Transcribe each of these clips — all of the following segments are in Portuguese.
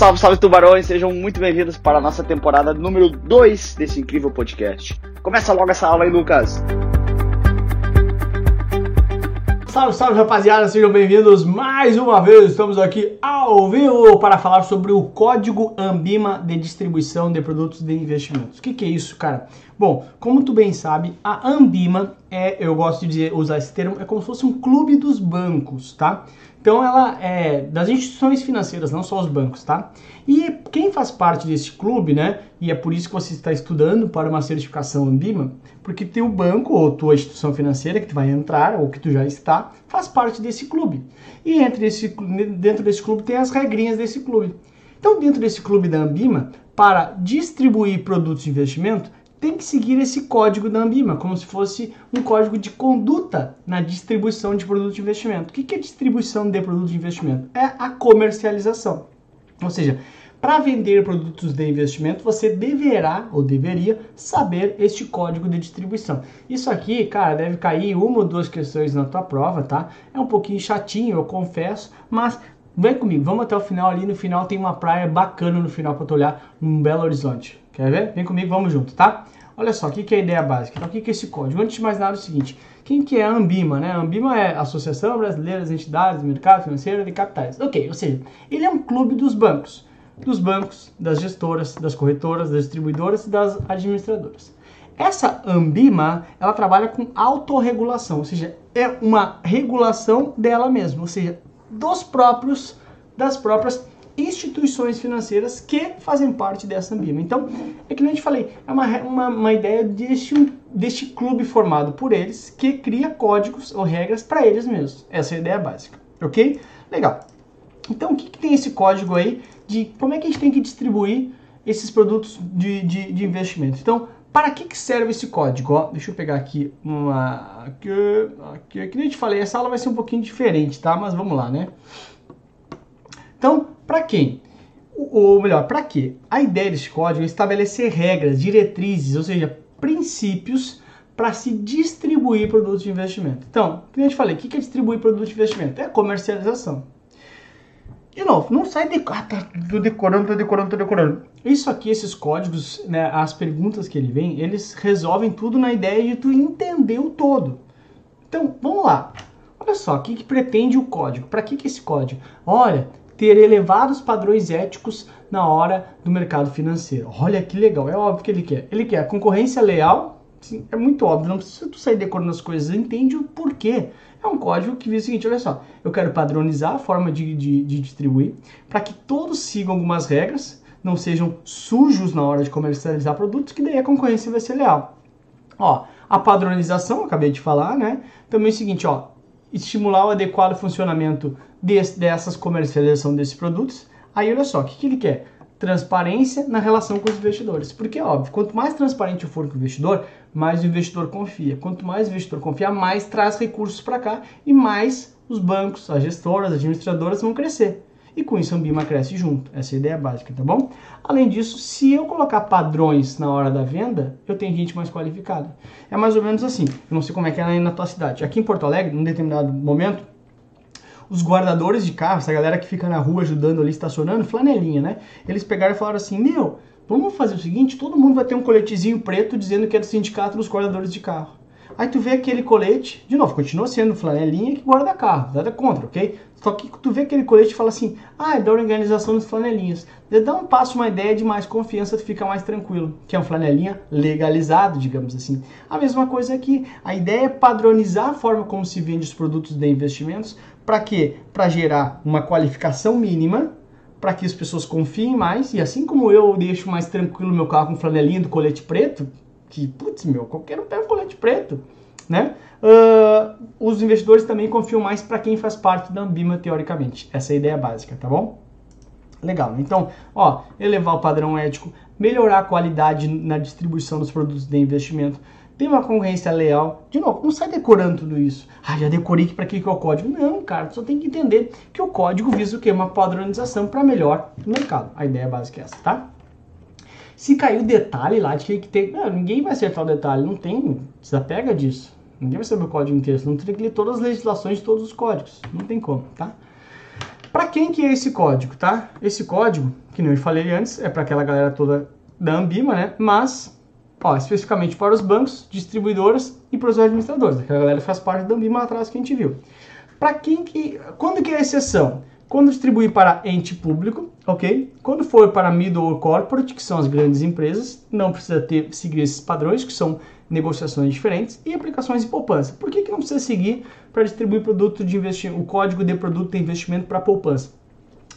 salve, salve tubarões! Sejam muito bem-vindos para a nossa temporada número 2 desse incrível podcast. Começa logo essa aula aí, Lucas! Salve, salve rapaziada, sejam bem-vindos mais uma vez. Estamos aqui ao vivo para falar sobre o código Ambima de distribuição de produtos de investimentos. O que, que é isso, cara? Bom, como tu bem sabe, a Ambima é, eu gosto de dizer, usar esse termo, é como se fosse um clube dos bancos, tá? Então ela é das instituições financeiras, não só os bancos, tá? E quem faz parte desse clube, né? E é por isso que você está estudando para uma certificação Ambima, porque teu banco ou tua instituição financeira que tu vai entrar ou que tu já está, faz parte desse clube. E entre esse, dentro desse clube tem as regrinhas desse clube. Então, dentro desse clube da Ambima, para distribuir produtos de investimento, tem que seguir esse código da Ambima, como se fosse um código de conduta na distribuição de produtos de investimento. O que é distribuição de produtos de investimento? É a comercialização. Ou seja, para vender produtos de investimento, você deverá ou deveria saber este código de distribuição. Isso aqui, cara, deve cair uma ou duas questões na tua prova, tá? É um pouquinho chatinho, eu confesso, mas vem comigo, vamos até o final ali. No final tem uma praia bacana no final para tu olhar um belo horizonte. Quer ver? Vem comigo, vamos junto, tá? Olha só, o que, que é a ideia básica? Então, o que, que é esse código? Antes de mais nada, é o seguinte: quem que é a Ambima? Né? A Ambima é a Associação Brasileira das Entidades do Mercado Financeiro de Capitais. Ok, ou seja, ele é um clube dos bancos. Dos bancos, das gestoras, das corretoras, das distribuidoras e das administradoras. Essa Ambima, ela trabalha com autorregulação, ou seja, é uma regulação dela mesma, ou seja, dos próprios, das próprias instituições financeiras que fazem parte dessa Ambima. Então, é que nem eu te falei, é uma, uma, uma ideia deste, deste clube formado por eles que cria códigos ou regras para eles mesmos. Essa é a ideia básica, ok? Legal. Então, o que, que, tem esse código aí de como é que a gente tem que distribuir esses produtos de, de, de investimento? Então, para que, que serve esse código? Ó, deixa eu pegar aqui uma. Aqui, aqui, que nem eu te falei, essa aula vai ser um pouquinho diferente, tá? Mas vamos lá, né? Então, para quem? Ou melhor, para quê? A ideia desse código é estabelecer regras, diretrizes, ou seja, princípios para se distribuir produtos de investimento. Então, como eu te falei, o que é distribuir produtos de investimento? É comercialização. De novo, não sai de. Ah, tá, tô decorando, tô decorando, tô decorando. Isso aqui, esses códigos, né, as perguntas que ele vem, eles resolvem tudo na ideia de tu entender o todo. Então, vamos lá. Olha só, o que, que pretende o código? Para que, que esse código? Olha, ter elevados padrões éticos na hora do mercado financeiro. Olha que legal, é óbvio que ele quer. Ele quer concorrência leal, sim, é muito óbvio, não precisa tu sair decorando as coisas, entende o porquê. É um código que diz o seguinte, olha só, eu quero padronizar a forma de, de, de distribuir para que todos sigam algumas regras, não sejam sujos na hora de comercializar produtos, que daí a concorrência vai ser leal. Ó, a padronização, acabei de falar, né? Também é o seguinte, ó, estimular o adequado funcionamento dessas comercialização desses produtos. Aí olha só, o que, que ele quer? Transparência na relação com os investidores. Porque é óbvio, quanto mais transparente for com o investidor, mais o investidor confia. Quanto mais o investidor confia, mais traz recursos para cá e mais os bancos, as gestoras, as administradoras vão crescer e com isso a Ambima cresce junto. Essa é a ideia básica, tá bom? Além disso, se eu colocar padrões na hora da venda, eu tenho gente mais qualificada. É mais ou menos assim. Eu não sei como é que é na tua cidade. Aqui em Porto Alegre, num determinado momento, os guardadores de carro, essa galera que fica na rua ajudando ali, estacionando, flanelinha, né? Eles pegaram e falaram assim: Meu, vamos fazer o seguinte: todo mundo vai ter um coletezinho preto dizendo que é do sindicato dos guardadores de carro. Aí tu vê aquele colete, de novo, continua sendo flanelinha que guarda carro, nada contra, ok? Só que tu vê aquele colete e fala assim, ah, é da organização dos flanelinhas. Dá um passo, uma ideia de mais confiança, tu fica mais tranquilo, que é um flanelinha legalizado, digamos assim. A mesma coisa aqui, a ideia é padronizar a forma como se vende os produtos de investimentos, para quê? Para gerar uma qualificação mínima, para que as pessoas confiem mais, e assim como eu deixo mais tranquilo meu carro com flanelinha do colete preto, que, putz, meu, qualquer um pega colete preto, né? Uh, os investidores também confiam mais para quem faz parte da Ambima, teoricamente. Essa é a ideia básica, tá bom? Legal. Então, ó, elevar o padrão ético, melhorar a qualidade na distribuição dos produtos de investimento, tem uma concorrência leal. De novo, não sai decorando tudo isso. Ah, já decorei para que, que é o código. Não, cara, só tem que entender que o código visa o quê? Uma padronização para melhor mercado. A ideia básica é essa, tá? Se caiu o detalhe lá de que tem. Não, ninguém vai acertar o detalhe, não tem. Desapega disso. Ninguém vai saber o código inteiro. Não tem que ler todas as legislações de todos os códigos. Não tem como, tá? Para quem que é esse código, tá? Esse código, que nem eu falei antes, é para aquela galera toda da Ambima, né? Mas, ó, especificamente para os bancos, distribuidoras e para os administradores. Aquela galera faz parte da Ambima lá atrás que a gente viu. Para quem que... Quando que é a exceção? Quando distribuir para ente público, ok? Quando for para middle or corporate, que são as grandes empresas, não precisa ter, seguir esses padrões, que são negociações diferentes, e aplicações de poupança. Por que, que não precisa seguir para distribuir produto de investimento, o código de produto de investimento para poupança?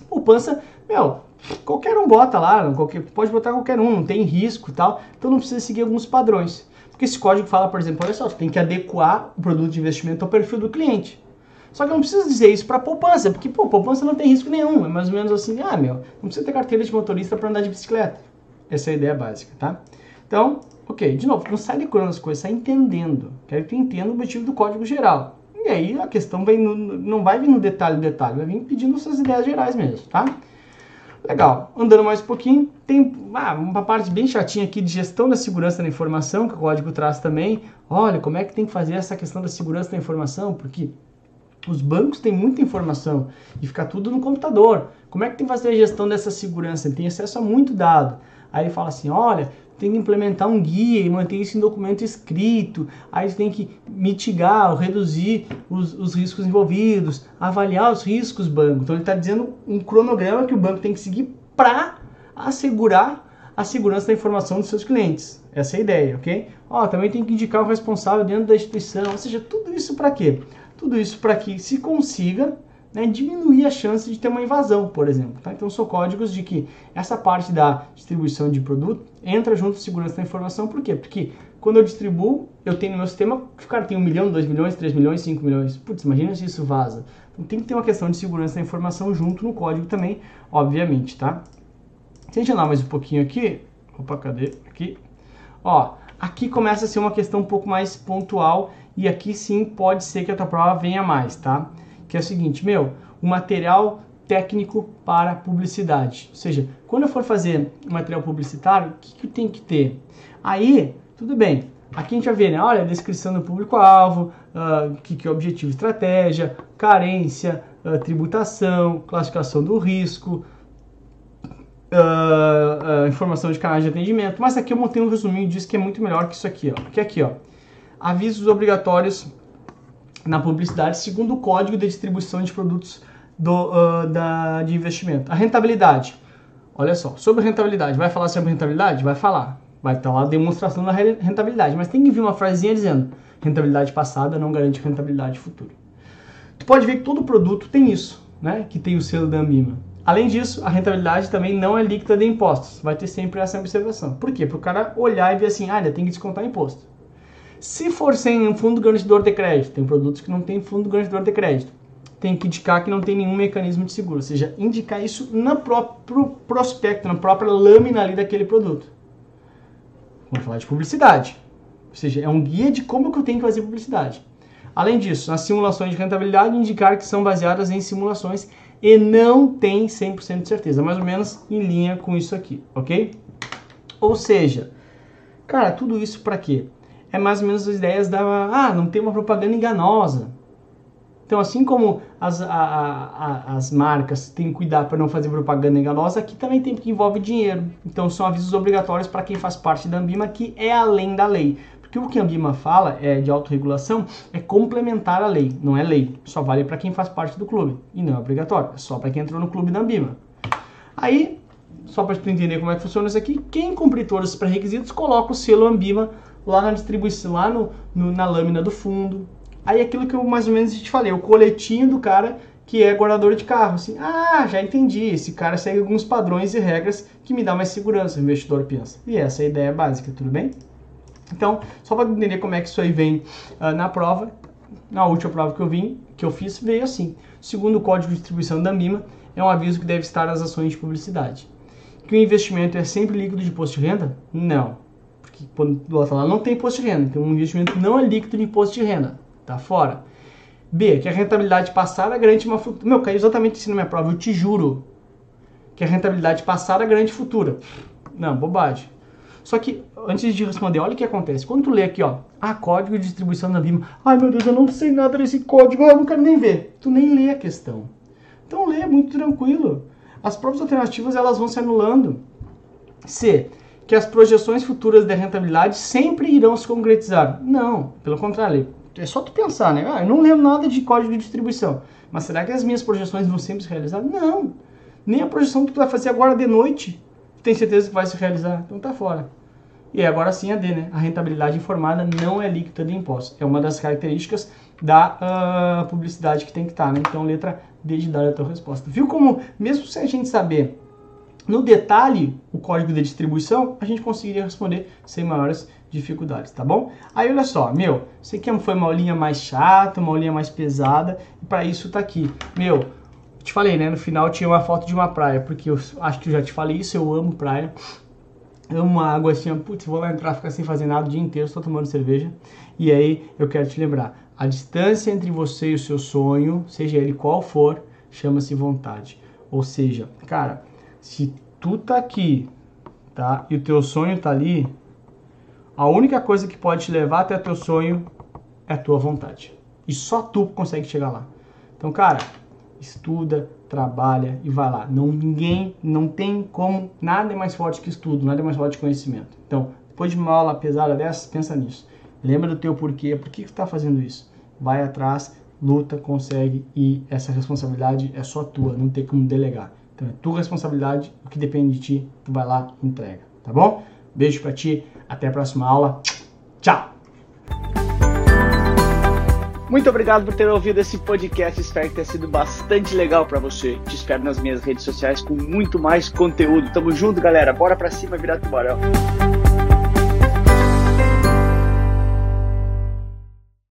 Poupança, meu, qualquer um bota lá, qualquer, pode botar qualquer um, não tem risco e tal, então não precisa seguir alguns padrões. Porque esse código fala, por exemplo, olha só, você tem que adequar o produto de investimento ao perfil do cliente. Só que não precisa dizer isso para poupança, porque pô, poupança não tem risco nenhum. É mais ou menos assim, ah, meu, não precisa ter carteira de motorista para andar de bicicleta. Essa é a ideia básica, tá? Então, ok, de novo, não sai decorando as coisas, sai entendendo. Quero que tu entenda o objetivo do código geral. E aí a questão vem no, não vai vir no detalhe detalhe, vai vir pedindo suas ideias gerais mesmo, tá? Legal. Andando mais um pouquinho, tem ah, uma parte bem chatinha aqui de gestão da segurança da informação, que o código traz também. Olha, como é que tem que fazer essa questão da segurança da informação? Porque os bancos têm muita informação e fica tudo no computador. Como é que tem que fazer a gestão dessa segurança? Ele tem acesso a muito dado. Aí ele fala assim: olha, tem que implementar um guia e manter isso em documento escrito. Aí tem que mitigar ou reduzir os, os riscos envolvidos, avaliar os riscos banco. Então ele está dizendo um cronograma que o banco tem que seguir para assegurar a segurança da informação dos seus clientes. Essa é a ideia, ok? Ó, também tem que indicar o responsável dentro da instituição. Ou seja, tudo isso para quê? Tudo isso para que se consiga né, diminuir a chance de ter uma invasão, por exemplo. Tá? Então, são códigos de que essa parte da distribuição de produto entra junto com segurança da informação. Por quê? Porque quando eu distribuo, eu tenho no meu sistema, o cara tem 1 milhão, 2 milhões, 3 milhões, 5 milhões. Putz, imagina se isso vaza. Então, tem que ter uma questão de segurança da informação junto no código também, obviamente, tá? Se a gente andar mais um pouquinho aqui, opa, cadê? Aqui. Ó, aqui começa a ser uma questão um pouco mais pontual e aqui sim pode ser que a tua prova venha mais, tá? Que é o seguinte, meu, o material técnico para publicidade. Ou seja, quando eu for fazer material publicitário, o que, que tem que ter? Aí, tudo bem. Aqui a gente vai ver, né? Olha, a descrição do público-alvo, uh, que, que é o objetivo, estratégia, carência, uh, tributação, classificação do risco, uh, informação de canais de atendimento. Mas aqui eu montei um resuminho disso que é muito melhor que isso aqui, ó. Que é aqui, ó avisos obrigatórios na publicidade segundo o Código de Distribuição de Produtos do, uh, da, de Investimento. A rentabilidade. Olha só, sobre rentabilidade. Vai falar sobre rentabilidade? Vai falar. Vai estar lá a demonstração da rentabilidade. Mas tem que vir uma frasezinha dizendo rentabilidade passada não garante rentabilidade futura. Tu pode ver que todo produto tem isso, né? Que tem o selo da Ambima. Além disso, a rentabilidade também não é líquida de impostos. Vai ter sempre essa observação. Por quê? Para o cara olhar e ver assim, ah, ainda tem que descontar imposto. Se for sem um fundo garantidor de crédito, tem produtos que não tem fundo garantidor de crédito, tem que indicar que não tem nenhum mecanismo de seguro, ou seja, indicar isso no próprio prospecto, na própria lâmina ali daquele produto. Vamos falar de publicidade, ou seja, é um guia de como que eu tenho que fazer publicidade. Além disso, nas simulações de rentabilidade, indicar que são baseadas em simulações e não tem 100% de certeza, mais ou menos em linha com isso aqui, ok? Ou seja, cara, tudo isso para quê? É mais ou menos as ideias da ah, não tem uma propaganda enganosa. Então, assim como as, a, a, as marcas têm que cuidar para não fazer propaganda enganosa, aqui também tem que envolve dinheiro. Então, são avisos obrigatórios para quem faz parte da Ambima, que é além da lei. Porque o que a Ambima fala é de autorregulação é complementar a lei, não é lei. Só vale para quem faz parte do clube e não é obrigatório, é só para quem entrou no clube da Ambima. Aí, só para tu entender como é que funciona isso aqui, quem cumprir todos os pré-requisitos coloca o selo Ambima lá na distribuição, lá no, no, na lâmina do fundo. Aí aquilo que eu mais ou menos te falei, o coletinho do cara que é guardador de carro. Assim, ah, já entendi, esse cara segue alguns padrões e regras que me dá mais segurança, o investidor pensa. E essa é a ideia básica, tudo bem? Então, só para entender como é que isso aí vem uh, na prova, na última prova que eu vim, que eu fiz, veio assim. Segundo o Código de Distribuição da MIMA, é um aviso que deve estar nas ações de publicidade. Que o investimento é sempre líquido de imposto de renda? Não que quando ela fala não tem imposto de renda, então um investimento não é líquido de imposto de renda, tá fora. B, que a rentabilidade passada garante uma futura. Meu, caiu exatamente isso na minha prova, eu te juro. Que a rentabilidade passada garante futura. Não, bobagem. Só que, antes de responder, olha o que acontece. Quando tu lê aqui, ó, ah, código de distribuição da Vima. Ai, meu Deus, eu não sei nada desse código, eu não quero nem ver. Tu nem lê a questão. Então lê, muito tranquilo. As próprias alternativas elas vão se anulando. C. Que as projeções futuras de rentabilidade sempre irão se concretizar. Não, pelo contrário. É só tu pensar, né? Ah, eu não lembro nada de código de distribuição. Mas será que as minhas projeções vão sempre se realizar? Não. Nem a projeção que tu vai fazer agora de noite, tem certeza que vai se realizar. Então tá fora. E agora sim a D, né? A rentabilidade informada não é líquida de impostos. É uma das características da uh, publicidade que tem que estar, tá, né? Então letra D de dar a tua resposta. Viu como, mesmo sem a gente saber no detalhe o código de distribuição, a gente conseguiria responder sem maiores dificuldades, tá bom? Aí olha só, meu, você quer foi uma aulinha mais chata, uma aulinha mais pesada, e para isso tá aqui. Meu, te falei, né, no final tinha uma foto de uma praia, porque eu acho que eu já te falei isso, eu amo praia. Amo água assim, putz, vou lá entrar, ficar sem fazer nada o dia inteiro, só tomando cerveja. E aí eu quero te lembrar, a distância entre você e o seu sonho, seja ele qual for, chama-se vontade. Ou seja, cara, se tu tá aqui, tá? E o teu sonho tá ali, a única coisa que pode te levar até teu sonho é a tua vontade. E só tu consegue chegar lá. Então, cara, estuda, trabalha e vai lá. Não ninguém, não tem como, nada é mais forte que estudo, nada é mais forte que conhecimento. Então, depois de uma aula pesada dessa, pensa nisso. Lembra do teu porquê, por que tu está fazendo isso? Vai atrás, luta, consegue e essa responsabilidade é só tua, não tem como delegar. Então é tua responsabilidade, o que depende de ti, tu vai lá e entrega, tá bom? Beijo para ti, até a próxima aula. Tchau! Muito obrigado por ter ouvido esse podcast. Espero que tenha sido bastante legal para você. Te espero nas minhas redes sociais com muito mais conteúdo. Tamo junto, galera. Bora pra cima virar tubarão.